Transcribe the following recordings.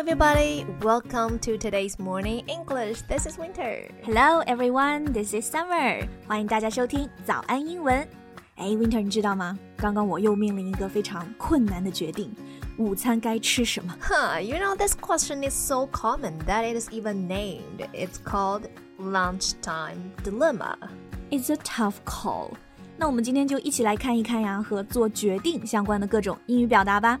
everybody. Welcome to today's morning English. This is Winter. Hello, everyone. This is Summer. 欢迎大家收听早安英文。哎，Winter，你知道吗？刚刚我又面临一个非常困难的决定，午餐该吃什么？Huh, you know this question is so common that it is even named. It's called lunchtime dilemma. It's a tough call. 那我们今天就一起来看一看呀，和做决定相关的各种英语表达吧。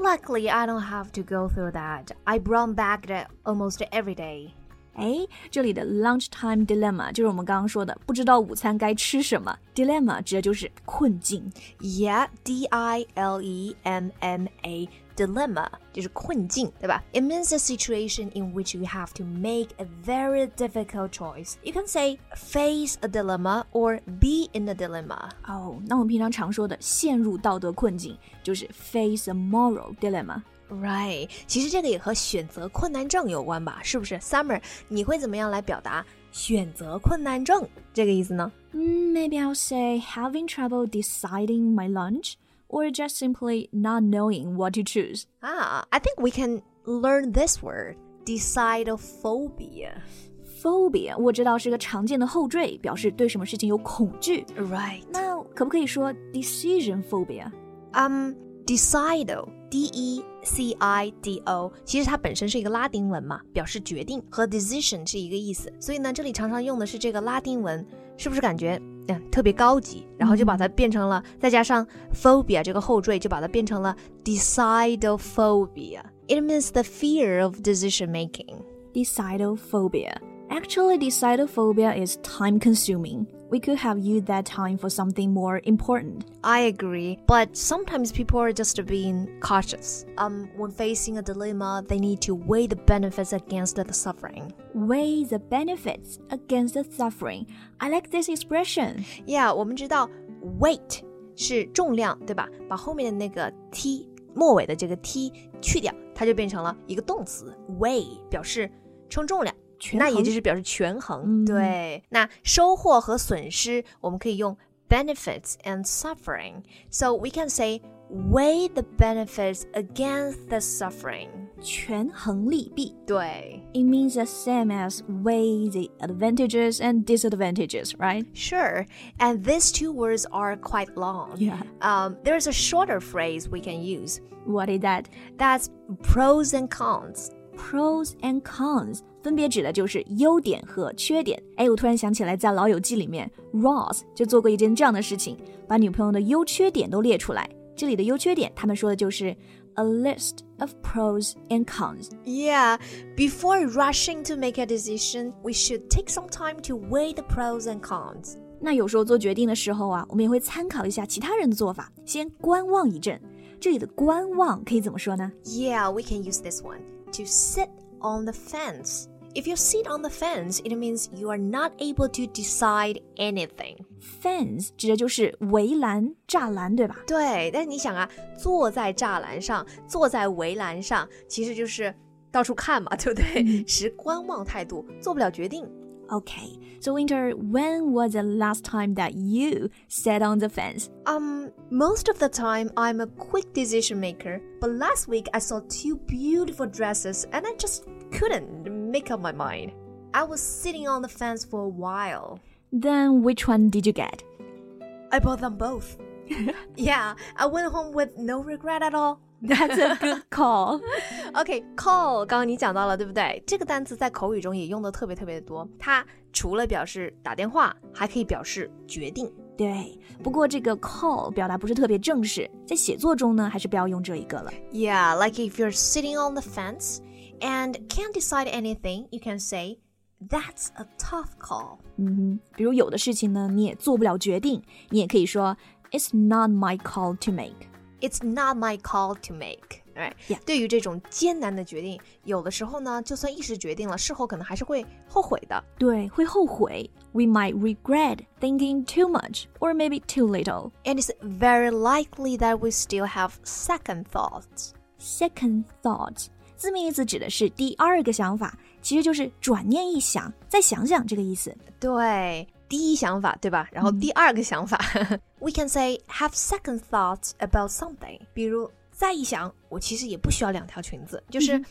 Luckily, I don't have to go through that. I run back it almost every day. 哎，这里的 lunchtime dilemma 就是我们刚刚说的不知道午餐该吃什么。dilemma 指的就是困境。Yeah, D I L E M M A dilemma 就是困境，对吧？It means a situation in which you have to make a very difficult choice. You can say face a dilemma or be in a dilemma. 哦，那我们平常常说的陷入道德困境就是 face a moral dilemma. Right，其实这个也和选择困难症有关吧？是不是？Summer，你会怎么样来表达选择困难症这个意思呢？嗯，Maybe I'll say having trouble deciding my lunch or just simply not knowing what to choose. Ah, I think we can learn this word, decidophobia. Phobia 我知道是个常见的后缀，表示对什么事情有恐惧。Right. 那可不可以说 decision phobia? Um, decido, D E C I D O，其实它本身是一个拉丁文嘛，表示决定，和 decision 是一个意思。所以呢，这里常常用的是这个拉丁文，是不是感觉嗯特别高级？然后就把它变成了，再加上 phobia 这个后缀，就把它变成了 decidophobia。It means the fear of decision making. Decidophobia. Actually, decidophobia is time consuming. We could have used that time for something more important. I agree, but sometimes people are just being cautious. Um, when facing a dilemma, they need to weigh the benefits against the suffering. Weigh the benefits against the suffering. I like this expression. Yeah, 我们知道 weight 是重量，对吧？把后面的那个 t 末尾的这个 t 去掉，它就变成了一个动词 weigh，表示称重量。 那也就是表示权衡。对，那收获和损失，我们可以用 benefits and suffering. So we can say weigh the benefits against the suffering. 权衡利弊。对。It means the same as weigh the advantages and disadvantages, right? Sure. And these two words are quite long. Yeah. Um, there's a shorter phrase we can use. What is that? That's pros and cons. Pros and cons 分别指的就是优点和缺点。哎，我突然想起来，在《老友记》里面，Ross 就做过一件这样的事情，把女朋友的优缺点都列出来。这里的优缺点，他们说的就是 a list of pros and cons. Yeah, before rushing to make a decision, we should take some time to weigh the pros and cons. 那有时候做决定的时候啊，我们也会参考一下其他人的做法，先观望一阵。这里的观望可以怎么说呢？Yeah, we can use this one To sit on the fence. If you sit on the fence, it means you are not able to decide anything. Fence 指的就是围栏、栅栏，对吧？对，但是你想啊，坐在栅栏上，坐在围栏上，其实就是到处看嘛，对不对？持观望态度，做不了决定。Okay, so Winter, when was the last time that you sat on the fence? Um, most of the time I'm a quick decision maker, but last week I saw two beautiful dresses and I just couldn't make up my mind. I was sitting on the fence for a while. Then which one did you get? I bought them both. yeah, I went home with no regret at all. That's a good call. OK, call 刚刚你讲到了，对不对？这个单词在口语中也用的特别特别的多。它除了表示打电话，还可以表示决定。对，不过这个 call 表达不是特别正式，在写作中呢，还是不要用这一个了。Yeah, like if you're sitting on the fence and can't decide anything, you can say. That's a tough call. 嗯哼，比如有的事情呢，你也做不了决定，你也可以说 It's not my call to make. It's not my call to make. ，right？、 Yeah. 对于这种艰难的决定，有的时候呢，就算一时决定了，事后可能还是会后悔的。对，会后悔。We might regret thinking too much or maybe too little. And it's very likely that we still have second thoughts. Second thought，字面意思指的是第二个想法，其实就是转念一想，再想想这个意思。对， 第一想法，对吧？然后第二个想法、w e can say have second thoughts about something。比如再一想，我其实也不需要两条裙子，就是、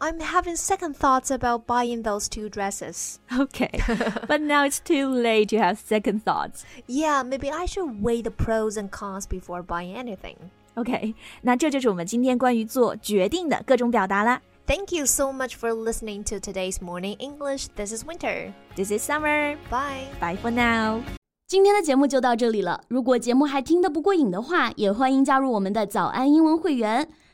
I'm having second thoughts about buying those two dresses. Okay, but now it's too late to have second thoughts. Yeah, maybe I should weigh the pros and cons before buying anything. OK，那这就是我们今天关于做决定的各种表达啦。 Thank you so much for listening to today's morning English. This is Winter. This is Summer. Bye. Bye for now. 今天的节目就到这里了。如果节目还听得不过瘾的话，也欢迎加入我们的早安英文会员。